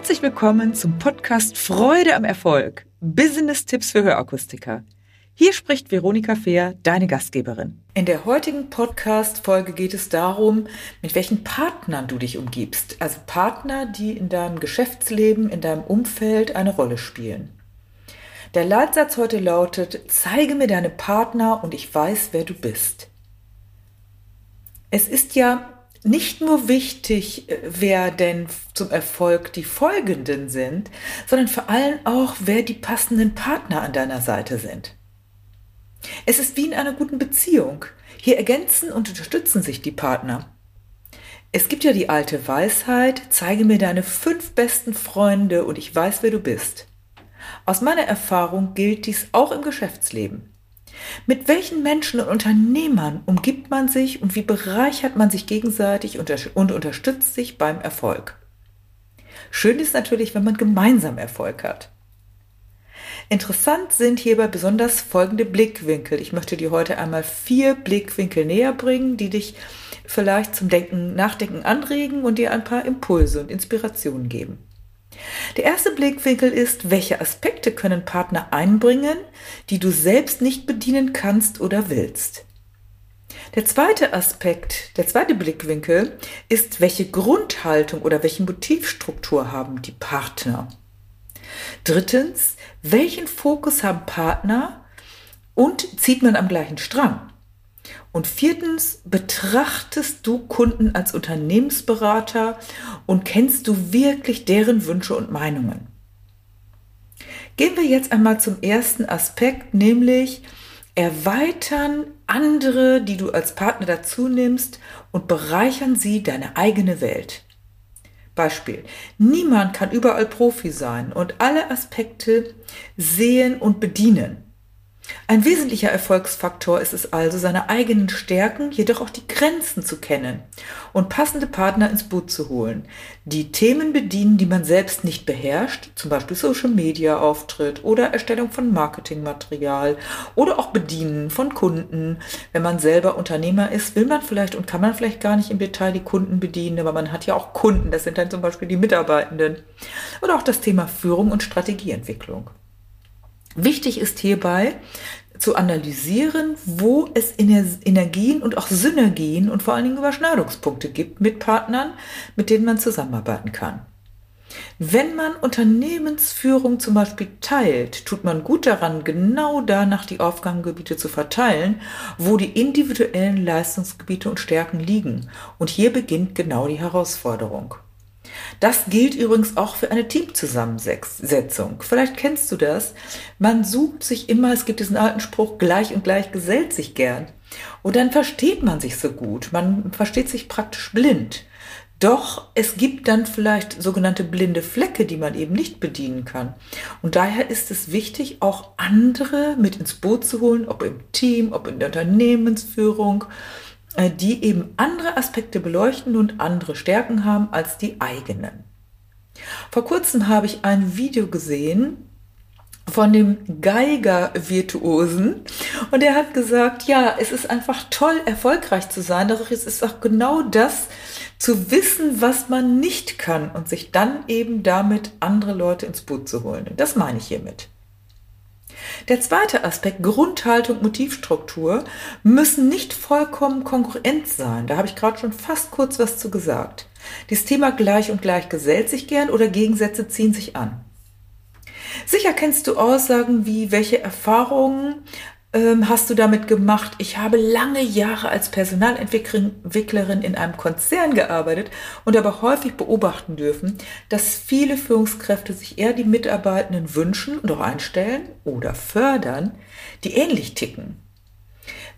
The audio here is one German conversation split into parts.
Herzlich willkommen zum Podcast Freude am Erfolg. Business-Tipps für Hörakustiker. Hier spricht Veronika Fehr, deine Gastgeberin. In der heutigen Podcast-Folge geht es darum, mit welchen Partnern du dich umgibst. Also Partner, die in deinem Geschäftsleben, in deinem Umfeld eine Rolle spielen. Der Leitsatz heute lautet, zeige mir deine Partner und ich weiß, wer du bist. Es ist ja nicht nur wichtig, äh, wer denn zum Erfolg die Folgenden sind, sondern vor allem auch, wer die passenden Partner an deiner Seite sind. Es ist wie in einer guten Beziehung. Hier ergänzen und unterstützen sich die Partner. Es gibt ja die alte Weisheit, zeige mir deine fünf besten Freunde und ich weiß, wer du bist. Aus meiner Erfahrung gilt dies auch im Geschäftsleben. Mit welchen Menschen und Unternehmern umgibt man sich und wie bereichert man sich gegenseitig und unterstützt sich beim Erfolg? Schön ist natürlich, wenn man gemeinsam Erfolg hat. Interessant sind hierbei besonders folgende Blickwinkel. Ich möchte dir heute einmal vier Blickwinkel näher bringen, die dich vielleicht zum Denken, Nachdenken anregen und dir ein paar Impulse und Inspirationen geben. Der erste Blickwinkel ist, welche Aspekte können Partner einbringen, die du selbst nicht bedienen kannst oder willst. Der zweite Aspekt, der zweite Blickwinkel ist, welche Grundhaltung oder welche Motivstruktur haben die Partner. Drittens, welchen Fokus haben Partner und zieht man am gleichen Strang? Und viertens, betrachtest du Kunden als Unternehmensberater und kennst du wirklich deren Wünsche und Meinungen? Gehen wir jetzt einmal zum ersten Aspekt, nämlich erweitern andere, die du als Partner dazu nimmst und bereichern sie deine eigene Welt. Beispiel. Niemand kann überall Profi sein und alle Aspekte sehen und bedienen. Ein wesentlicher Erfolgsfaktor ist es also, seine eigenen Stärken, jedoch auch die Grenzen zu kennen und passende Partner ins Boot zu holen, die Themen bedienen, die man selbst nicht beherrscht, zum Beispiel Social Media Auftritt oder Erstellung von Marketingmaterial oder auch Bedienen von Kunden. Wenn man selber Unternehmer ist, will man vielleicht und kann man vielleicht gar nicht im Detail die Kunden bedienen, aber man hat ja auch Kunden, das sind dann zum Beispiel die Mitarbeitenden. Oder auch das Thema Führung und Strategieentwicklung. Wichtig ist hierbei zu analysieren, wo es Energien und auch Synergien und vor allen Dingen Überschneidungspunkte gibt mit Partnern, mit denen man zusammenarbeiten kann. Wenn man Unternehmensführung zum Beispiel teilt, tut man gut daran, genau danach die Aufgabengebiete zu verteilen, wo die individuellen Leistungsgebiete und Stärken liegen. Und hier beginnt genau die Herausforderung. Das gilt übrigens auch für eine Teamzusammensetzung. Vielleicht kennst du das. Man sucht sich immer, es gibt diesen alten Spruch, gleich und gleich gesellt sich gern. Und dann versteht man sich so gut. Man versteht sich praktisch blind. Doch es gibt dann vielleicht sogenannte blinde Flecke, die man eben nicht bedienen kann. Und daher ist es wichtig, auch andere mit ins Boot zu holen, ob im Team, ob in der Unternehmensführung, die eben andere Aspekte beleuchten und andere Stärken haben als die eigenen. Vor kurzem habe ich ein Video gesehen von dem Geiger-Virtuosen und er hat gesagt, ja, es ist einfach toll, erfolgreich zu sein, doch es ist auch genau das, zu wissen, was man nicht kann und sich dann eben damit andere Leute ins Boot zu holen. das meine ich hiermit. Der zweite Aspekt, Grundhaltung, Motivstruktur, müssen nicht vollkommen konkurrent sein. Da habe ich gerade schon fast kurz was zu gesagt. Das Thema gleich und gleich gesellt sich gern oder Gegensätze ziehen sich an. Sicher kennst du Aussagen wie, welche Erfahrungen ähm, hast du damit gemacht? Ich habe lange Jahre als Personalentwicklerin in einem Konzern gearbeitet und aber häufig beobachten dürfen, dass viele Führungskräfte sich eher die Mitarbeitenden wünschen und auch einstellen oder fördern, die ähnlich ticken.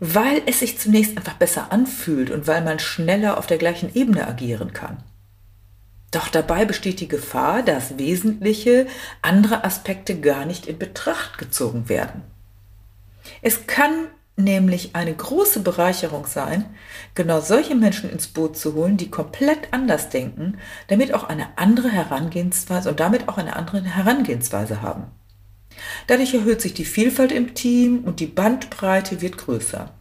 Weil es sich zunächst einfach besser anfühlt und weil man schneller auf der gleichen Ebene agieren kann. Doch dabei besteht die Gefahr, dass wesentliche andere Aspekte gar nicht in Betracht gezogen werden. Es kann nämlich eine große Bereicherung sein, genau solche Menschen ins Boot zu holen, die komplett anders denken, damit auch eine andere Herangehensweise und damit auch eine andere Herangehensweise haben. Dadurch erhöht sich die Vielfalt im Team und die Bandbreite wird größer.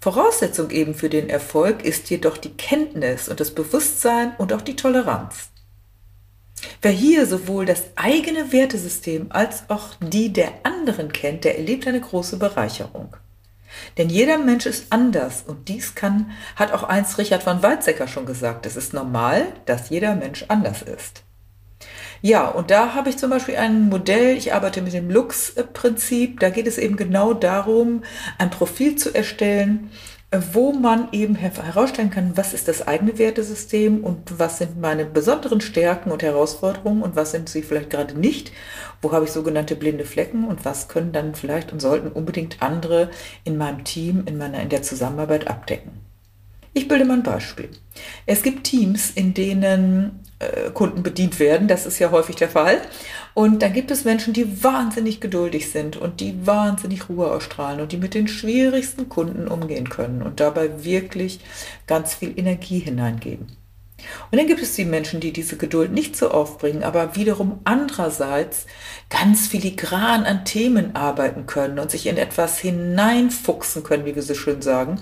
Voraussetzung eben für den Erfolg ist jedoch die Kenntnis und das Bewusstsein und auch die Toleranz. Wer hier sowohl das eigene Wertesystem als auch die der anderen kennt, der erlebt eine große Bereicherung. Denn jeder Mensch ist anders und dies kann, hat auch einst Richard von Weizsäcker schon gesagt, es ist normal, dass jeder Mensch anders ist. Ja, und da habe ich zum Beispiel ein Modell, ich arbeite mit dem Lux-Prinzip, da geht es eben genau darum, ein Profil zu erstellen, wo man eben herausstellen kann, was ist das eigene Wertesystem und was sind meine besonderen Stärken und Herausforderungen und was sind sie vielleicht gerade nicht, wo habe ich sogenannte blinde Flecken und was können dann vielleicht und sollten unbedingt andere in meinem Team, in meiner, in der Zusammenarbeit abdecken. Ich bilde mal ein Beispiel. Es gibt Teams, in denen äh, Kunden bedient werden. Das ist ja häufig der Fall. Und dann gibt es Menschen, die wahnsinnig geduldig sind und die wahnsinnig Ruhe ausstrahlen und die mit den schwierigsten Kunden umgehen können und dabei wirklich ganz viel Energie hineingeben. Und dann gibt es die Menschen, die diese Geduld nicht so aufbringen, aber wiederum andererseits ganz filigran an Themen arbeiten können und sich in etwas hineinfuchsen können, wie wir so schön sagen,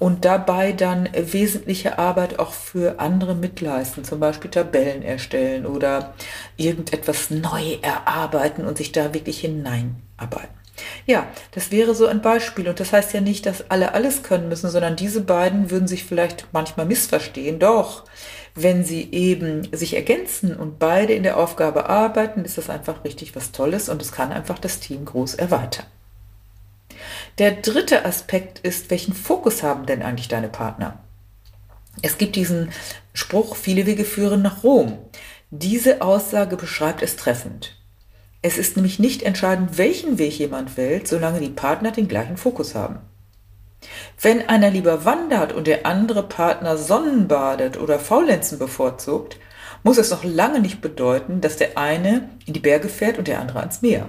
und dabei dann wesentliche Arbeit auch für andere mitleisten, zum Beispiel Tabellen erstellen oder irgendetwas neu erarbeiten und sich da wirklich hineinarbeiten. Ja, das wäre so ein Beispiel. Und das heißt ja nicht, dass alle alles können müssen, sondern diese beiden würden sich vielleicht manchmal missverstehen. Doch, wenn sie eben sich ergänzen und beide in der Aufgabe arbeiten, ist das einfach richtig was Tolles und es kann einfach das Team groß erweitern. Der dritte Aspekt ist, welchen Fokus haben denn eigentlich deine Partner? Es gibt diesen Spruch, viele Wege führen nach Rom. Diese Aussage beschreibt es treffend. Es ist nämlich nicht entscheidend, welchen Weg jemand wählt, solange die Partner den gleichen Fokus haben. Wenn einer lieber wandert und der andere Partner Sonnenbadet oder Faulenzen bevorzugt, muss es noch lange nicht bedeuten, dass der eine in die Berge fährt und der andere ans Meer.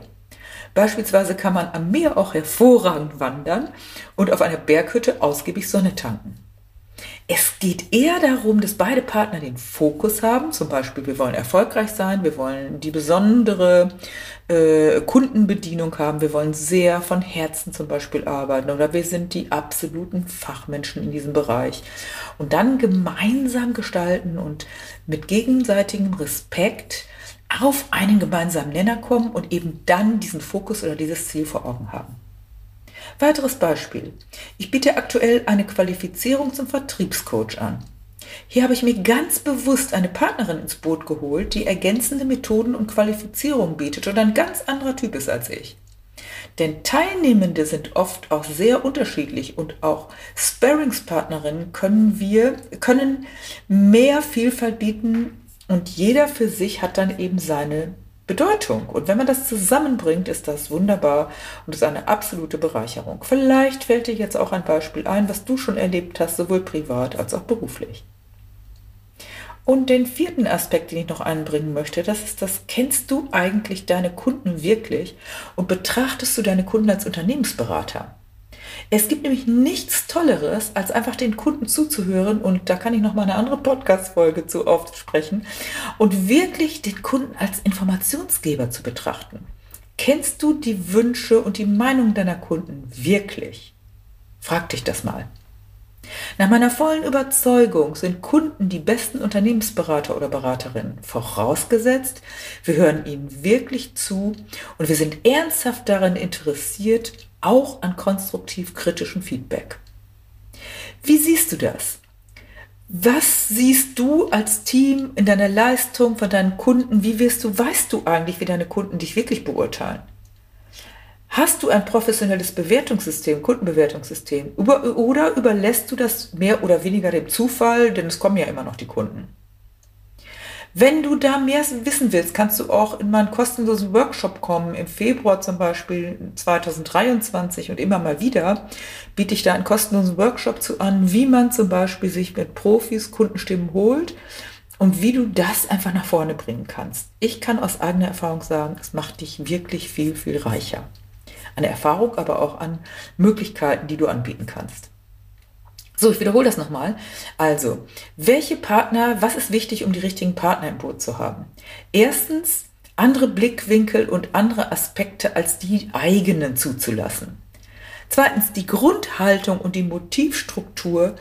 Beispielsweise kann man am Meer auch hervorragend wandern und auf einer Berghütte ausgiebig Sonne tanken. Es geht eher darum, dass beide Partner den Fokus haben. Zum Beispiel, wir wollen erfolgreich sein, wir wollen die besondere äh, Kundenbedienung haben, wir wollen sehr von Herzen zum Beispiel arbeiten oder wir sind die absoluten Fachmenschen in diesem Bereich. Und dann gemeinsam gestalten und mit gegenseitigem Respekt auf einen gemeinsamen Nenner kommen und eben dann diesen Fokus oder dieses Ziel vor Augen haben. Weiteres Beispiel. Ich biete aktuell eine Qualifizierung zum Vertriebscoach an. Hier habe ich mir ganz bewusst eine Partnerin ins Boot geholt, die ergänzende Methoden und Qualifizierung bietet und ein ganz anderer Typ ist als ich. Denn Teilnehmende sind oft auch sehr unterschiedlich und auch Sparringspartnerinnen können wir, können mehr Vielfalt bieten und jeder für sich hat dann eben seine Bedeutung. Und wenn man das zusammenbringt, ist das wunderbar und ist eine absolute Bereicherung. Vielleicht fällt dir jetzt auch ein Beispiel ein, was du schon erlebt hast, sowohl privat als auch beruflich. Und den vierten Aspekt, den ich noch einbringen möchte, das ist das, kennst du eigentlich deine Kunden wirklich und betrachtest du deine Kunden als Unternehmensberater? Es gibt nämlich nichts Tolleres, als einfach den Kunden zuzuhören und da kann ich noch mal eine andere Podcast-Folge zu aufsprechen und wirklich den Kunden als Informationsgeber zu betrachten. Kennst du die Wünsche und die Meinung deiner Kunden wirklich? Frag dich das mal. Nach meiner vollen Überzeugung sind Kunden die besten Unternehmensberater oder Beraterinnen, vorausgesetzt, wir hören ihnen wirklich zu und wir sind ernsthaft daran interessiert, auch an konstruktiv kritischem Feedback. Wie siehst du das? Was siehst du als Team in deiner Leistung von deinen Kunden? Wie wirst du, weißt du eigentlich, wie deine Kunden dich wirklich beurteilen? Hast du ein professionelles Bewertungssystem, Kundenbewertungssystem? oder überlässt du das mehr oder weniger dem Zufall, denn es kommen ja immer noch die Kunden? Wenn du da mehr wissen willst, kannst du auch in meinen kostenlosen Workshop kommen. Im Februar zum Beispiel 2023 und immer mal wieder biete ich da einen kostenlosen Workshop zu an, wie man zum Beispiel sich mit Profis Kundenstimmen holt und wie du das einfach nach vorne bringen kannst. Ich kann aus eigener Erfahrung sagen, es macht dich wirklich viel, viel reicher. An Erfahrung, aber auch an Möglichkeiten, die du anbieten kannst. So, ich wiederhole das nochmal. Also, welche Partner, was ist wichtig, um die richtigen Partner im Boot zu haben? Erstens, andere Blickwinkel und andere Aspekte als die eigenen zuzulassen. Zweitens, die Grundhaltung und die Motivstruktur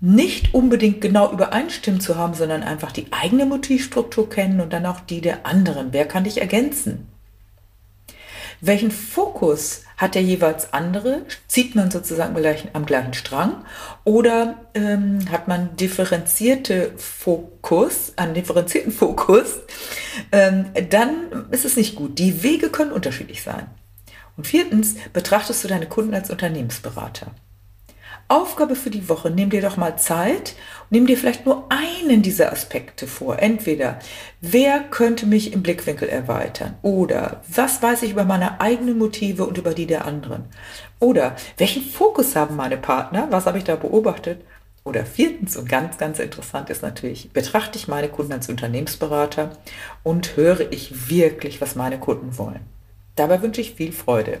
nicht unbedingt genau übereinstimmen zu haben, sondern einfach die eigene Motivstruktur kennen und dann auch die der anderen. Wer kann dich ergänzen? Welchen Fokus hat der jeweils andere? Zieht man sozusagen am gleichen Strang oder ähm, hat man differenzierte Fokus, einen differenzierten Fokus? Ähm, dann ist es nicht gut. Die Wege können unterschiedlich sein. Und viertens, betrachtest du deine Kunden als Unternehmensberater. Aufgabe für die Woche, nimm dir doch mal Zeit, nimm dir vielleicht nur einen dieser Aspekte vor. Entweder, wer könnte mich im Blickwinkel erweitern? Oder, was weiß ich über meine eigenen Motive und über die der anderen? Oder, welchen Fokus haben meine Partner? Was habe ich da beobachtet? Oder viertens und ganz, ganz interessant ist natürlich, betrachte ich meine Kunden als Unternehmensberater und höre ich wirklich, was meine Kunden wollen. Dabei wünsche ich viel Freude.